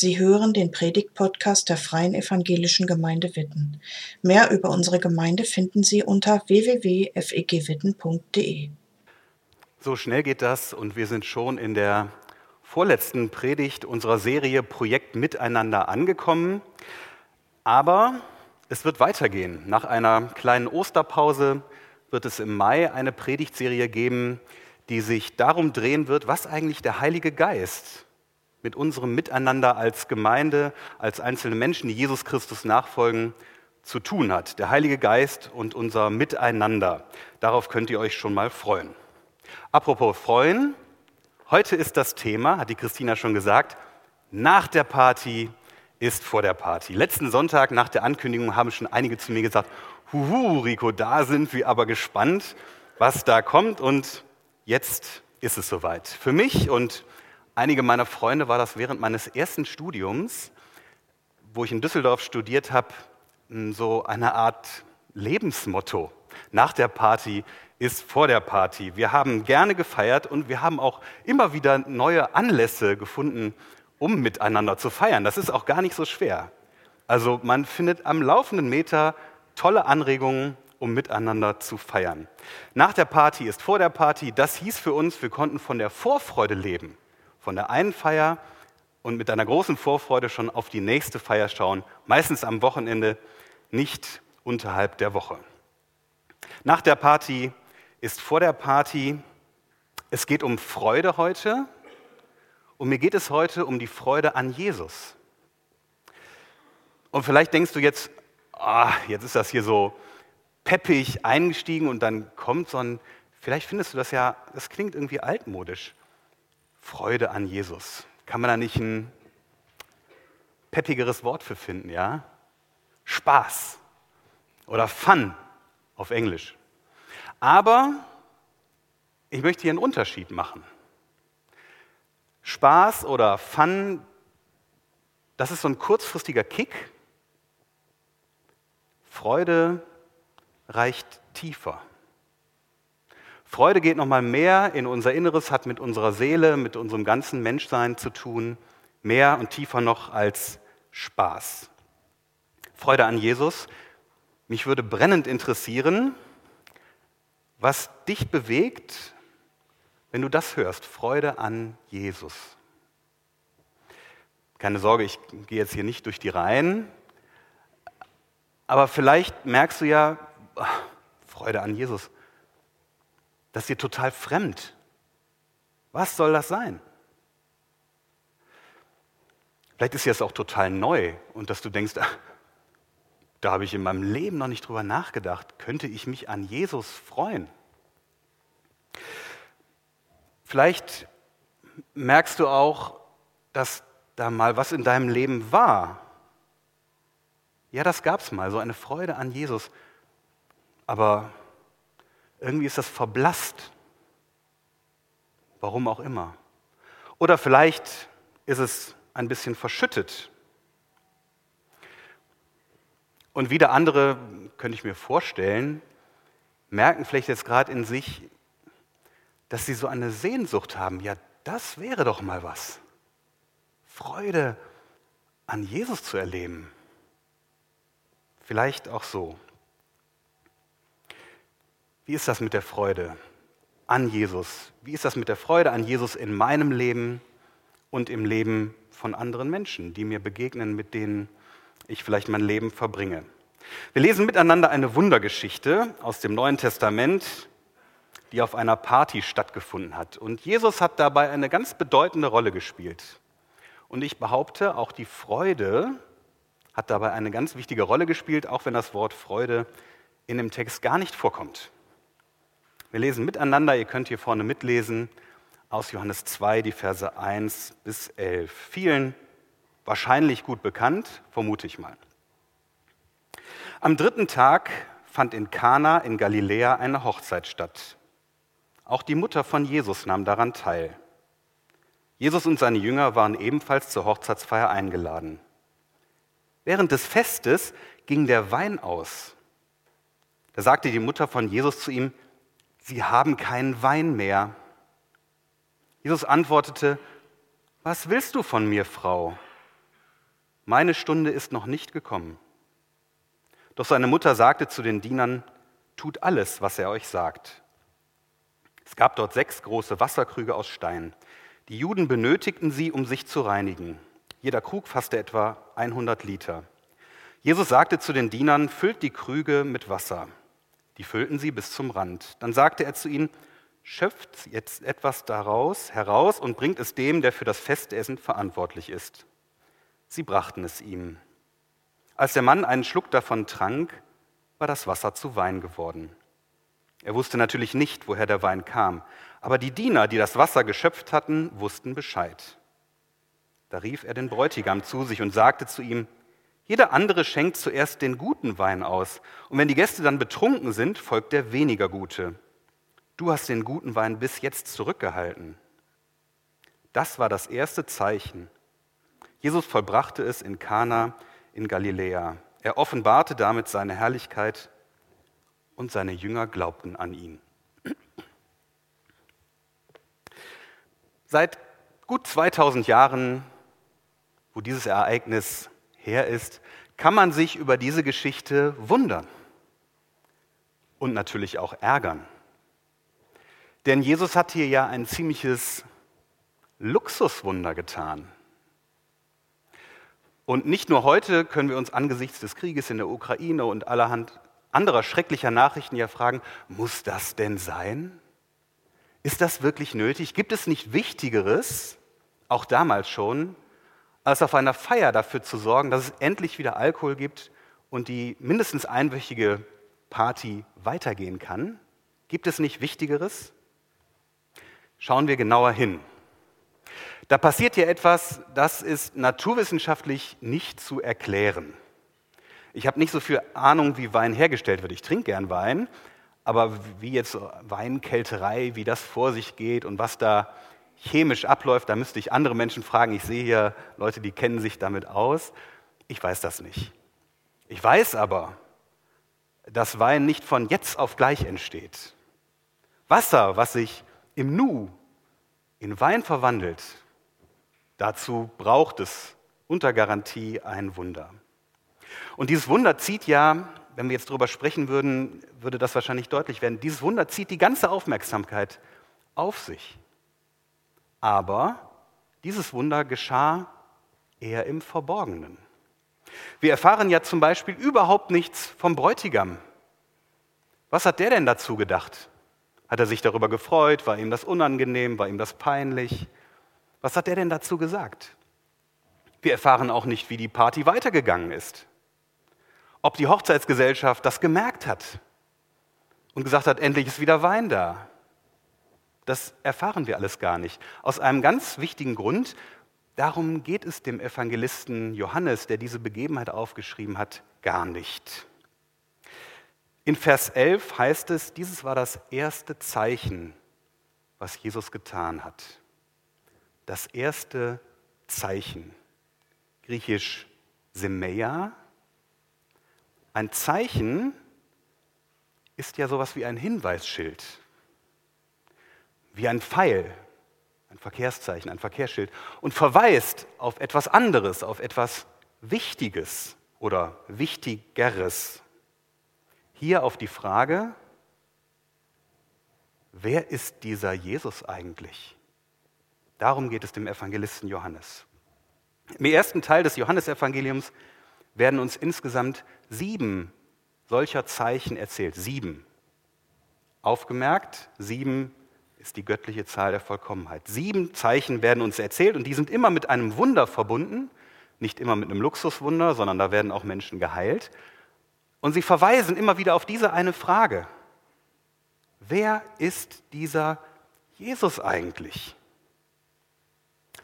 Sie hören den Predigt-Podcast der Freien Evangelischen Gemeinde Witten. Mehr über unsere Gemeinde finden Sie unter www.fegwitten.de. So schnell geht das und wir sind schon in der vorletzten Predigt unserer Serie Projekt Miteinander angekommen. Aber es wird weitergehen. Nach einer kleinen Osterpause wird es im Mai eine Predigtserie geben, die sich darum drehen wird, was eigentlich der Heilige Geist mit unserem Miteinander als Gemeinde, als einzelne Menschen, die Jesus Christus nachfolgen, zu tun hat. Der Heilige Geist und unser Miteinander. Darauf könnt ihr euch schon mal freuen. Apropos freuen, heute ist das Thema, hat die Christina schon gesagt, nach der Party ist vor der Party. Letzten Sonntag nach der Ankündigung haben schon einige zu mir gesagt, Huhu, Rico, da sind wir aber gespannt, was da kommt und jetzt ist es soweit. Für mich und einige meiner Freunde war das während meines ersten Studiums, wo ich in Düsseldorf studiert habe, so eine Art Lebensmotto. Nach der Party ist vor der Party. Wir haben gerne gefeiert und wir haben auch immer wieder neue Anlässe gefunden, um miteinander zu feiern. Das ist auch gar nicht so schwer. Also man findet am laufenden Meter tolle Anregungen, um miteinander zu feiern. Nach der Party ist vor der Party. Das hieß für uns, wir konnten von der Vorfreude leben von der einen Feier und mit einer großen Vorfreude schon auf die nächste Feier schauen, meistens am Wochenende, nicht unterhalb der Woche. Nach der Party ist vor der Party. Es geht um Freude heute und mir geht es heute um die Freude an Jesus. Und vielleicht denkst du jetzt, ah, jetzt ist das hier so peppig eingestiegen und dann kommt so ein, vielleicht findest du das ja, das klingt irgendwie altmodisch. Freude an Jesus. Kann man da nicht ein peppigeres Wort für finden, ja? Spaß oder Fun auf Englisch. Aber ich möchte hier einen Unterschied machen. Spaß oder Fun, das ist so ein kurzfristiger Kick. Freude reicht tiefer. Freude geht nochmal mehr in unser Inneres, hat mit unserer Seele, mit unserem ganzen Menschsein zu tun, mehr und tiefer noch als Spaß. Freude an Jesus. Mich würde brennend interessieren, was dich bewegt, wenn du das hörst. Freude an Jesus. Keine Sorge, ich gehe jetzt hier nicht durch die Reihen, aber vielleicht merkst du ja, Freude an Jesus. Das ist dir total fremd. Was soll das sein? Vielleicht ist dir das auch total neu und dass du denkst, ach, da habe ich in meinem Leben noch nicht drüber nachgedacht. Könnte ich mich an Jesus freuen? Vielleicht merkst du auch, dass da mal was in deinem Leben war. Ja, das gab es mal, so eine Freude an Jesus. Aber irgendwie ist das verblasst. Warum auch immer. Oder vielleicht ist es ein bisschen verschüttet. Und wieder andere, könnte ich mir vorstellen, merken vielleicht jetzt gerade in sich, dass sie so eine Sehnsucht haben. Ja, das wäre doch mal was. Freude an Jesus zu erleben. Vielleicht auch so. Wie ist das mit der Freude an Jesus? Wie ist das mit der Freude an Jesus in meinem Leben und im Leben von anderen Menschen, die mir begegnen, mit denen ich vielleicht mein Leben verbringe? Wir lesen miteinander eine Wundergeschichte aus dem Neuen Testament, die auf einer Party stattgefunden hat. Und Jesus hat dabei eine ganz bedeutende Rolle gespielt. Und ich behaupte, auch die Freude hat dabei eine ganz wichtige Rolle gespielt, auch wenn das Wort Freude in dem Text gar nicht vorkommt. Wir lesen miteinander, ihr könnt hier vorne mitlesen, aus Johannes 2, die Verse 1 bis 11. Vielen wahrscheinlich gut bekannt, vermute ich mal. Am dritten Tag fand in Kana in Galiläa eine Hochzeit statt. Auch die Mutter von Jesus nahm daran teil. Jesus und seine Jünger waren ebenfalls zur Hochzeitsfeier eingeladen. Während des Festes ging der Wein aus. Da sagte die Mutter von Jesus zu ihm, Sie haben keinen Wein mehr. Jesus antwortete, Was willst du von mir, Frau? meine Stunde ist noch nicht gekommen. Doch seine Mutter sagte zu den Dienern, tut alles, was er euch sagt. Es gab dort sechs große Wasserkrüge aus Stein. Die Juden benötigten sie, um sich zu reinigen. Jeder Krug fasste etwa 100 Liter. Jesus sagte zu den Dienern, füllt die Krüge mit Wasser. Die füllten sie bis zum Rand. Dann sagte er zu ihnen, schöpft jetzt etwas daraus heraus und bringt es dem, der für das Festessen verantwortlich ist. Sie brachten es ihm. Als der Mann einen Schluck davon trank, war das Wasser zu Wein geworden. Er wusste natürlich nicht, woher der Wein kam, aber die Diener, die das Wasser geschöpft hatten, wussten Bescheid. Da rief er den Bräutigam zu sich und sagte zu ihm, jeder andere schenkt zuerst den guten Wein aus, und wenn die Gäste dann betrunken sind, folgt der weniger gute. Du hast den guten Wein bis jetzt zurückgehalten. Das war das erste Zeichen. Jesus vollbrachte es in Kana in Galiläa. Er offenbarte damit seine Herrlichkeit und seine Jünger glaubten an ihn. Seit gut 2000 Jahren, wo dieses Ereignis her ist, kann man sich über diese Geschichte wundern und natürlich auch ärgern. Denn Jesus hat hier ja ein ziemliches Luxuswunder getan. Und nicht nur heute können wir uns angesichts des Krieges in der Ukraine und allerhand anderer schrecklicher Nachrichten ja fragen, muss das denn sein? Ist das wirklich nötig? Gibt es nicht Wichtigeres, auch damals schon, als auf einer Feier dafür zu sorgen, dass es endlich wieder Alkohol gibt und die mindestens einwöchige Party weitergehen kann? Gibt es nicht Wichtigeres? Schauen wir genauer hin. Da passiert hier etwas, das ist naturwissenschaftlich nicht zu erklären. Ich habe nicht so viel Ahnung, wie Wein hergestellt wird. Ich trinke gern Wein, aber wie jetzt Weinkälterei, wie das vor sich geht und was da chemisch abläuft, da müsste ich andere Menschen fragen. Ich sehe hier Leute, die kennen sich damit aus. Ich weiß das nicht. Ich weiß aber, dass Wein nicht von jetzt auf gleich entsteht. Wasser, was sich im Nu in Wein verwandelt, dazu braucht es unter Garantie ein Wunder. Und dieses Wunder zieht ja, wenn wir jetzt darüber sprechen würden, würde das wahrscheinlich deutlich werden, dieses Wunder zieht die ganze Aufmerksamkeit auf sich. Aber dieses Wunder geschah eher im Verborgenen. Wir erfahren ja zum Beispiel überhaupt nichts vom Bräutigam. Was hat der denn dazu gedacht? Hat er sich darüber gefreut? War ihm das unangenehm? War ihm das peinlich? Was hat der denn dazu gesagt? Wir erfahren auch nicht, wie die Party weitergegangen ist. Ob die Hochzeitsgesellschaft das gemerkt hat und gesagt hat, endlich ist wieder Wein da. Das erfahren wir alles gar nicht. Aus einem ganz wichtigen Grund, darum geht es dem Evangelisten Johannes, der diese Begebenheit aufgeschrieben hat, gar nicht. In Vers 11 heißt es, dieses war das erste Zeichen, was Jesus getan hat. Das erste Zeichen. Griechisch Semeia. Ein Zeichen ist ja sowas wie ein Hinweisschild wie ein Pfeil, ein Verkehrszeichen, ein Verkehrsschild und verweist auf etwas anderes, auf etwas Wichtiges oder Wichtigeres. Hier auf die Frage, wer ist dieser Jesus eigentlich? Darum geht es dem Evangelisten Johannes. Im ersten Teil des Johannesevangeliums werden uns insgesamt sieben solcher Zeichen erzählt. Sieben. Aufgemerkt, sieben ist die göttliche Zahl der Vollkommenheit. Sieben Zeichen werden uns erzählt und die sind immer mit einem Wunder verbunden, nicht immer mit einem Luxuswunder, sondern da werden auch Menschen geheilt. Und sie verweisen immer wieder auf diese eine Frage. Wer ist dieser Jesus eigentlich?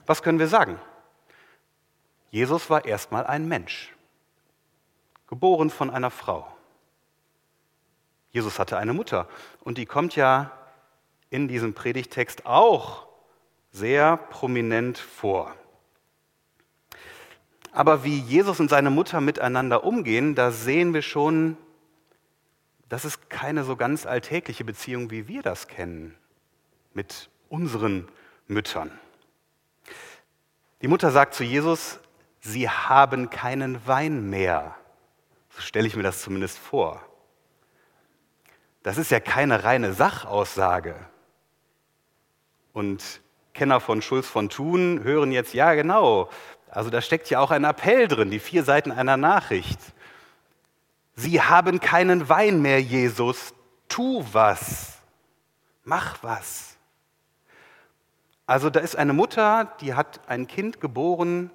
Was können wir sagen? Jesus war erstmal ein Mensch, geboren von einer Frau. Jesus hatte eine Mutter und die kommt ja in diesem Predigtext auch sehr prominent vor. Aber wie Jesus und seine Mutter miteinander umgehen, da sehen wir schon, das ist keine so ganz alltägliche Beziehung, wie wir das kennen mit unseren Müttern. Die Mutter sagt zu Jesus, sie haben keinen Wein mehr. So stelle ich mir das zumindest vor. Das ist ja keine reine Sachaussage. Und Kenner von Schulz von Thun hören jetzt, ja genau, also da steckt ja auch ein Appell drin, die vier Seiten einer Nachricht. Sie haben keinen Wein mehr, Jesus, tu was, mach was. Also da ist eine Mutter, die hat ein Kind geboren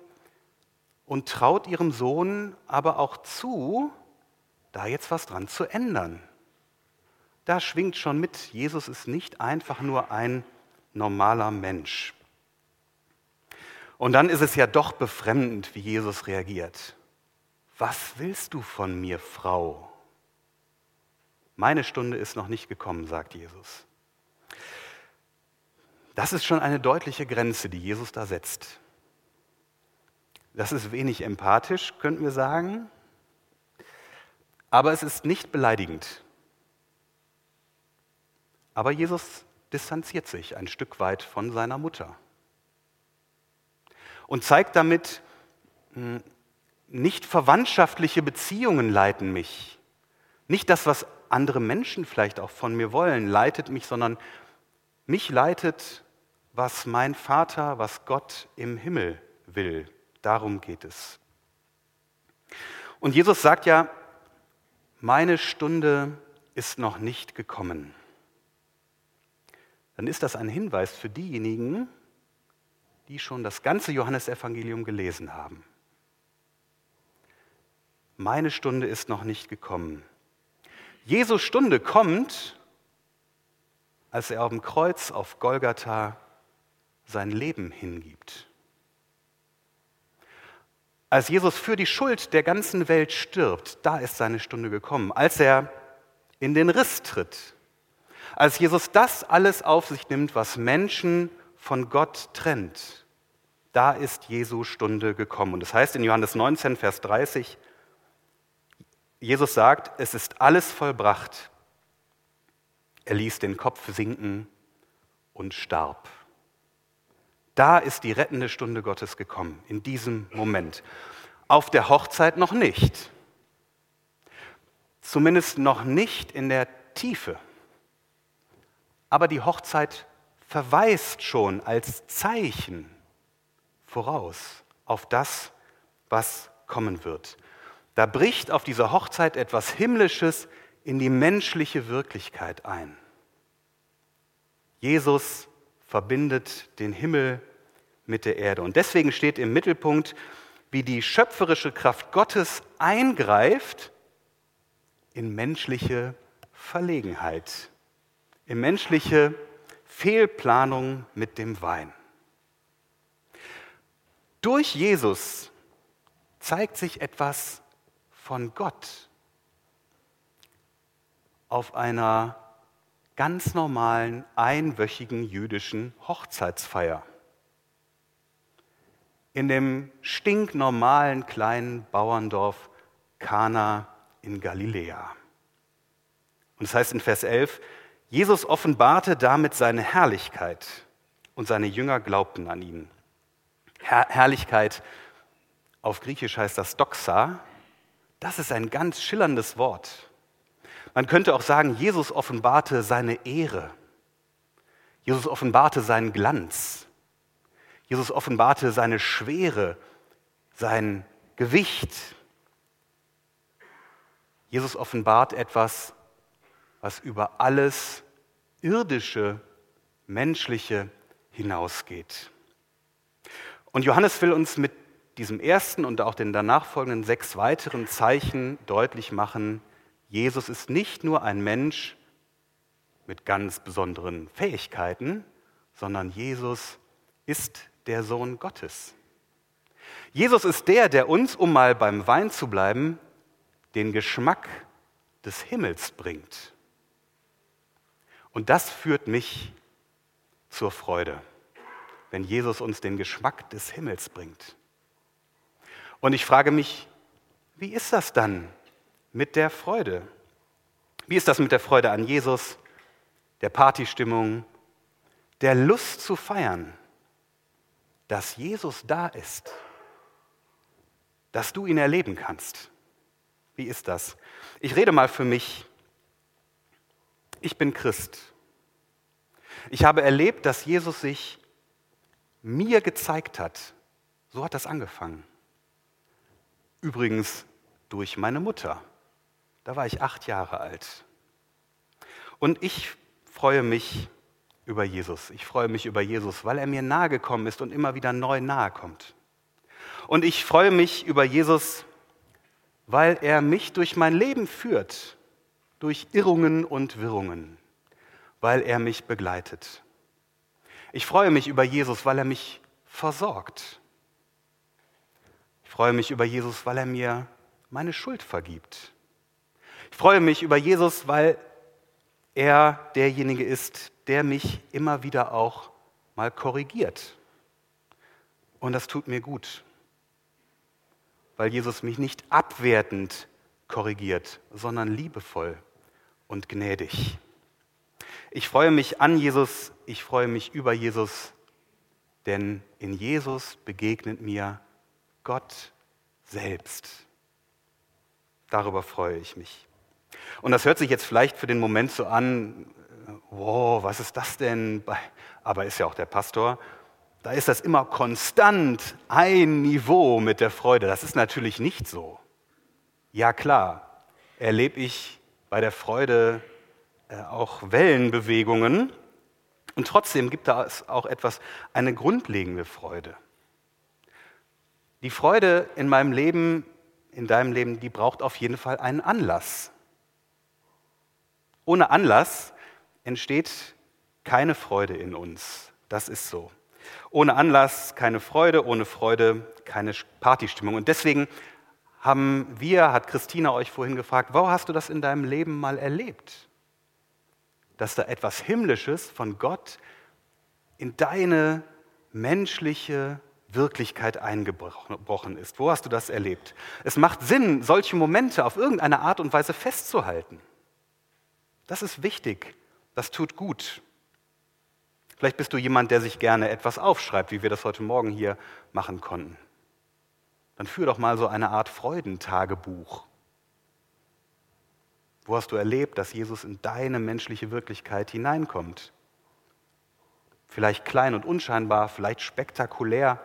und traut ihrem Sohn aber auch zu, da jetzt was dran zu ändern. Da schwingt schon mit, Jesus ist nicht einfach nur ein normaler Mensch. Und dann ist es ja doch befremdend, wie Jesus reagiert. Was willst du von mir, Frau? Meine Stunde ist noch nicht gekommen, sagt Jesus. Das ist schon eine deutliche Grenze, die Jesus da setzt. Das ist wenig empathisch, könnten wir sagen, aber es ist nicht beleidigend. Aber Jesus distanziert sich ein Stück weit von seiner Mutter und zeigt damit, hm, nicht verwandtschaftliche Beziehungen leiten mich. Nicht das, was andere Menschen vielleicht auch von mir wollen, leitet mich, sondern mich leitet, was mein Vater, was Gott im Himmel will. Darum geht es. Und Jesus sagt ja, meine Stunde ist noch nicht gekommen dann ist das ein Hinweis für diejenigen, die schon das ganze Johannesevangelium gelesen haben. Meine Stunde ist noch nicht gekommen. Jesus Stunde kommt, als er auf dem Kreuz auf Golgatha sein Leben hingibt. Als Jesus für die Schuld der ganzen Welt stirbt, da ist seine Stunde gekommen. Als er in den Riss tritt, als Jesus das alles auf sich nimmt, was Menschen von Gott trennt, da ist Jesu Stunde gekommen. Und das heißt in Johannes 19, Vers 30, Jesus sagt, es ist alles vollbracht. Er ließ den Kopf sinken und starb. Da ist die rettende Stunde Gottes gekommen, in diesem Moment. Auf der Hochzeit noch nicht. Zumindest noch nicht in der Tiefe. Aber die Hochzeit verweist schon als Zeichen voraus auf das, was kommen wird. Da bricht auf dieser Hochzeit etwas Himmlisches in die menschliche Wirklichkeit ein. Jesus verbindet den Himmel mit der Erde. Und deswegen steht im Mittelpunkt, wie die schöpferische Kraft Gottes eingreift in menschliche Verlegenheit in menschliche Fehlplanung mit dem Wein. Durch Jesus zeigt sich etwas von Gott auf einer ganz normalen einwöchigen jüdischen Hochzeitsfeier. In dem stinknormalen kleinen Bauerndorf Kana in Galiläa. Und es das heißt in Vers 11, Jesus offenbarte damit seine Herrlichkeit und seine Jünger glaubten an ihn. Herr Herrlichkeit auf Griechisch heißt das Doxa. Das ist ein ganz schillerndes Wort. Man könnte auch sagen, Jesus offenbarte seine Ehre. Jesus offenbarte seinen Glanz. Jesus offenbarte seine Schwere, sein Gewicht. Jesus offenbart etwas, was über alles irdische, menschliche hinausgeht. Und Johannes will uns mit diesem ersten und auch den danach folgenden sechs weiteren Zeichen deutlich machen, Jesus ist nicht nur ein Mensch mit ganz besonderen Fähigkeiten, sondern Jesus ist der Sohn Gottes. Jesus ist der, der uns, um mal beim Wein zu bleiben, den Geschmack des Himmels bringt. Und das führt mich zur Freude, wenn Jesus uns den Geschmack des Himmels bringt. Und ich frage mich, wie ist das dann mit der Freude? Wie ist das mit der Freude an Jesus, der Partystimmung, der Lust zu feiern, dass Jesus da ist, dass du ihn erleben kannst. Wie ist das? Ich rede mal für mich. Ich bin Christ. Ich habe erlebt, dass Jesus sich mir gezeigt hat. So hat das angefangen. Übrigens durch meine Mutter. Da war ich acht Jahre alt. Und ich freue mich über Jesus. Ich freue mich über Jesus, weil er mir nahe gekommen ist und immer wieder neu nahe kommt. Und ich freue mich über Jesus, weil er mich durch mein Leben führt, durch Irrungen und Wirrungen, weil er mich begleitet. Ich freue mich über Jesus, weil er mich versorgt. Ich freue mich über Jesus, weil er mir meine Schuld vergibt. Ich freue mich über Jesus, weil er derjenige ist, der mich immer wieder auch mal korrigiert. Und das tut mir gut, weil Jesus mich nicht abwertend korrigiert, sondern liebevoll und gnädig. Ich freue mich an Jesus, ich freue mich über Jesus, denn in Jesus begegnet mir Gott selbst. Darüber freue ich mich. Und das hört sich jetzt vielleicht für den Moment so an, wow, was ist das denn? Aber ist ja auch der Pastor. Da ist das immer konstant ein Niveau mit der Freude. Das ist natürlich nicht so. Ja klar, erlebe ich bei der Freude äh, auch Wellenbewegungen. Und trotzdem gibt es auch etwas, eine grundlegende Freude. Die Freude in meinem Leben, in deinem Leben, die braucht auf jeden Fall einen Anlass. Ohne Anlass entsteht keine Freude in uns. Das ist so. Ohne Anlass keine Freude, ohne Freude keine Partystimmung. Und deswegen haben wir, hat Christina euch vorhin gefragt, wo hast du das in deinem Leben mal erlebt? Dass da etwas Himmlisches von Gott in deine menschliche Wirklichkeit eingebrochen ist. Wo hast du das erlebt? Es macht Sinn, solche Momente auf irgendeine Art und Weise festzuhalten. Das ist wichtig, das tut gut. Vielleicht bist du jemand, der sich gerne etwas aufschreibt, wie wir das heute Morgen hier machen konnten. Dann führ doch mal so eine Art Freudentagebuch. Wo hast du erlebt, dass Jesus in deine menschliche Wirklichkeit hineinkommt? Vielleicht klein und unscheinbar, vielleicht spektakulär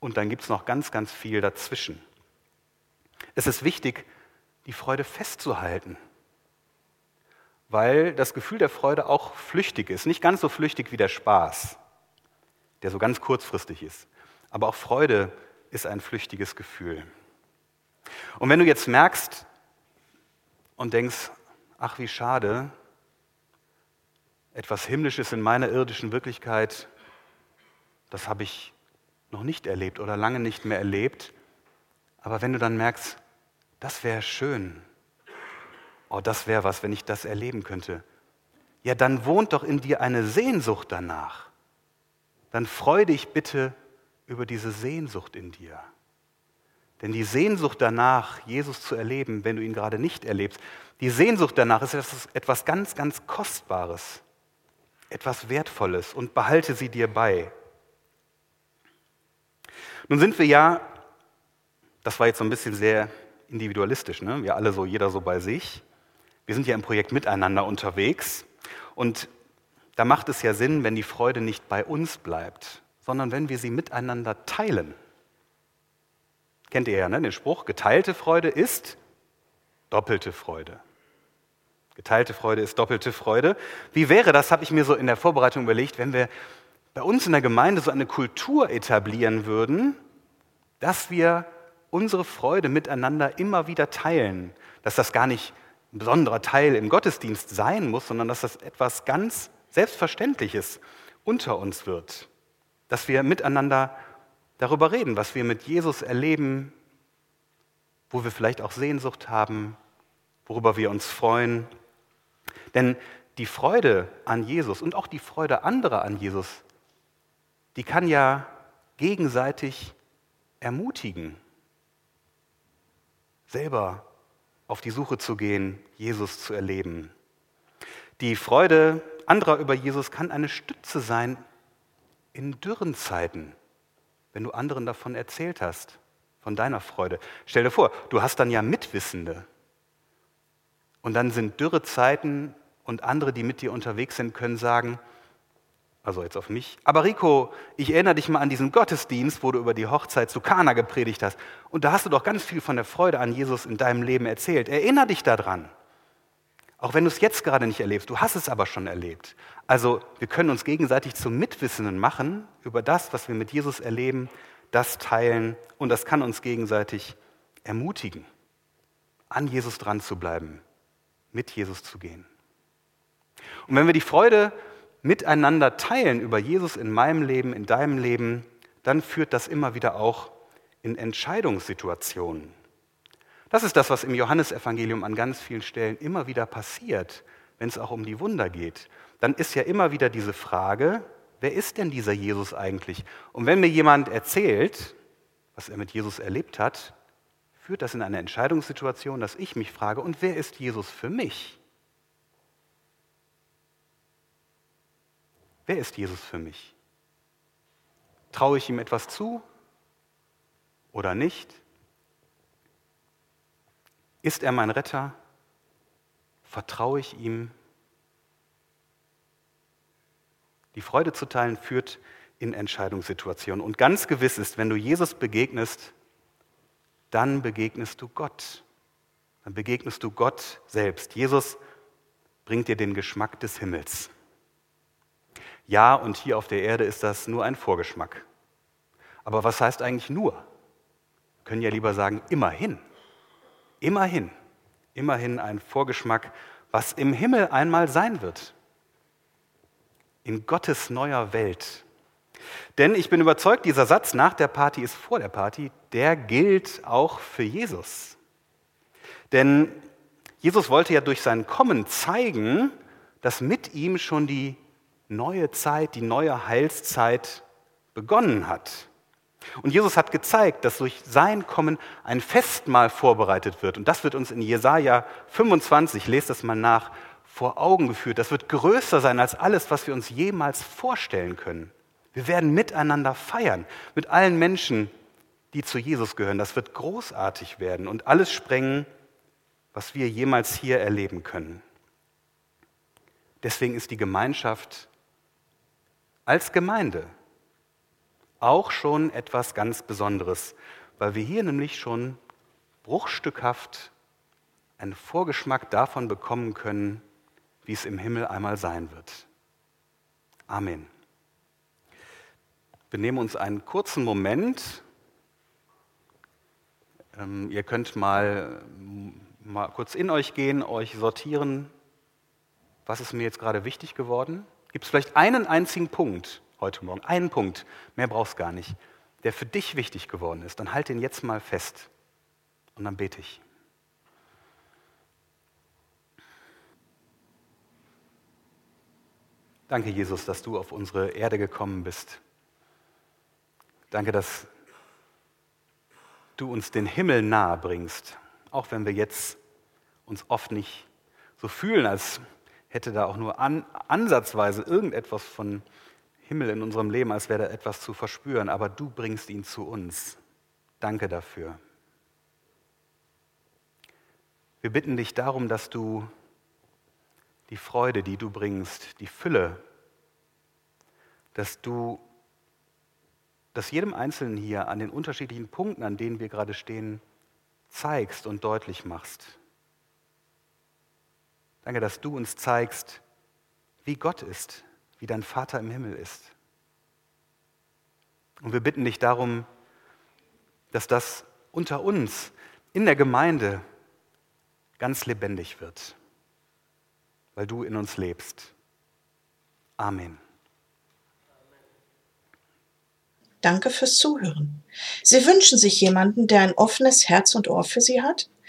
und dann gibt es noch ganz, ganz viel dazwischen. Es ist wichtig, die Freude festzuhalten weil das Gefühl der Freude auch flüchtig ist. Nicht ganz so flüchtig wie der Spaß, der so ganz kurzfristig ist. Aber auch Freude ist ein flüchtiges Gefühl. Und wenn du jetzt merkst und denkst, ach wie schade, etwas Himmlisches in meiner irdischen Wirklichkeit, das habe ich noch nicht erlebt oder lange nicht mehr erlebt. Aber wenn du dann merkst, das wäre schön, oh, das wäre was, wenn ich das erleben könnte. Ja, dann wohnt doch in dir eine Sehnsucht danach. Dann freu dich bitte über diese Sehnsucht in dir. Denn die Sehnsucht danach, Jesus zu erleben, wenn du ihn gerade nicht erlebst, die Sehnsucht danach ist etwas ganz, ganz Kostbares, etwas Wertvolles und behalte sie dir bei. Nun sind wir ja, das war jetzt so ein bisschen sehr individualistisch, ne? wir alle so, jeder so bei sich. Wir sind ja im Projekt miteinander unterwegs und da macht es ja Sinn, wenn die Freude nicht bei uns bleibt, sondern wenn wir sie miteinander teilen. Kennt ihr ja ne? den Spruch, geteilte Freude ist doppelte Freude. Geteilte Freude ist doppelte Freude. Wie wäre das, habe ich mir so in der Vorbereitung überlegt, wenn wir bei uns in der Gemeinde so eine Kultur etablieren würden, dass wir unsere Freude miteinander immer wieder teilen, dass das gar nicht ein besonderer Teil im Gottesdienst sein muss, sondern dass das etwas ganz Selbstverständliches unter uns wird. Dass wir miteinander darüber reden, was wir mit Jesus erleben, wo wir vielleicht auch Sehnsucht haben, worüber wir uns freuen. Denn die Freude an Jesus und auch die Freude anderer an Jesus, die kann ja gegenseitig ermutigen, selber auf die Suche zu gehen, Jesus zu erleben. Die Freude anderer über Jesus kann eine Stütze sein in dürren Zeiten, wenn du anderen davon erzählt hast. von deiner Freude. Stell dir vor, du hast dann ja Mitwissende. Und dann sind Dürrezeiten und andere, die mit dir unterwegs sind, können sagen, also jetzt auf mich, aber Rico, ich erinnere dich mal an diesen Gottesdienst, wo du über die Hochzeit zu Kana gepredigt hast. Und da hast du doch ganz viel von der Freude an Jesus in deinem Leben erzählt. Erinner dich daran. Auch wenn du es jetzt gerade nicht erlebst, du hast es aber schon erlebt. Also wir können uns gegenseitig zum Mitwissenden machen über das, was wir mit Jesus erleben, das teilen und das kann uns gegenseitig ermutigen, an Jesus dran zu bleiben, mit Jesus zu gehen. Und wenn wir die Freude miteinander teilen über Jesus in meinem Leben, in deinem Leben, dann führt das immer wieder auch in Entscheidungssituationen. Das ist das, was im Johannesevangelium an ganz vielen Stellen immer wieder passiert, wenn es auch um die Wunder geht. Dann ist ja immer wieder diese Frage, wer ist denn dieser Jesus eigentlich? Und wenn mir jemand erzählt, was er mit Jesus erlebt hat, führt das in eine Entscheidungssituation, dass ich mich frage, und wer ist Jesus für mich? Wer ist Jesus für mich? Traue ich ihm etwas zu oder nicht? Ist er mein Retter? Vertraue ich ihm? Die Freude zu teilen führt in Entscheidungssituationen. Und ganz gewiss ist, wenn du Jesus begegnest, dann begegnest du Gott. Dann begegnest du Gott selbst. Jesus bringt dir den Geschmack des Himmels. Ja, und hier auf der Erde ist das nur ein Vorgeschmack. Aber was heißt eigentlich nur? Wir können ja lieber sagen, immerhin. Immerhin. Immerhin ein Vorgeschmack, was im Himmel einmal sein wird in Gottes neuer Welt. Denn ich bin überzeugt, dieser Satz nach der Party ist vor der Party, der gilt auch für Jesus. Denn Jesus wollte ja durch sein Kommen zeigen, dass mit ihm schon die neue Zeit, die neue Heilszeit begonnen hat. Und Jesus hat gezeigt, dass durch sein Kommen ein Festmahl vorbereitet wird. Und das wird uns in Jesaja 25, lest das mal nach, vor Augen geführt. Das wird größer sein als alles, was wir uns jemals vorstellen können. Wir werden miteinander feiern, mit allen Menschen, die zu Jesus gehören. Das wird großartig werden und alles sprengen, was wir jemals hier erleben können. Deswegen ist die Gemeinschaft als Gemeinde auch schon etwas ganz Besonderes, weil wir hier nämlich schon bruchstückhaft einen Vorgeschmack davon bekommen können, wie es im Himmel einmal sein wird. Amen. Wir nehmen uns einen kurzen Moment. Ähm, ihr könnt mal, mal kurz in euch gehen, euch sortieren, was ist mir jetzt gerade wichtig geworden. Gibt es vielleicht einen einzigen Punkt heute Morgen, einen Punkt, mehr brauchst gar nicht, der für dich wichtig geworden ist? Dann halt den jetzt mal fest und dann bete ich. Danke, Jesus, dass du auf unsere Erde gekommen bist. Danke, dass du uns den Himmel nahe bringst, auch wenn wir jetzt uns oft nicht so fühlen, als hätte da auch nur an, ansatzweise irgendetwas von Himmel in unserem Leben, als wäre da etwas zu verspüren, aber du bringst ihn zu uns. Danke dafür. Wir bitten dich darum, dass du die Freude, die du bringst, die Fülle, dass du das jedem Einzelnen hier an den unterschiedlichen Punkten, an denen wir gerade stehen, zeigst und deutlich machst. Danke, dass du uns zeigst, wie Gott ist, wie dein Vater im Himmel ist. Und wir bitten dich darum, dass das unter uns in der Gemeinde ganz lebendig wird weil du in uns lebst. Amen. Danke fürs Zuhören. Sie wünschen sich jemanden, der ein offenes Herz und Ohr für Sie hat?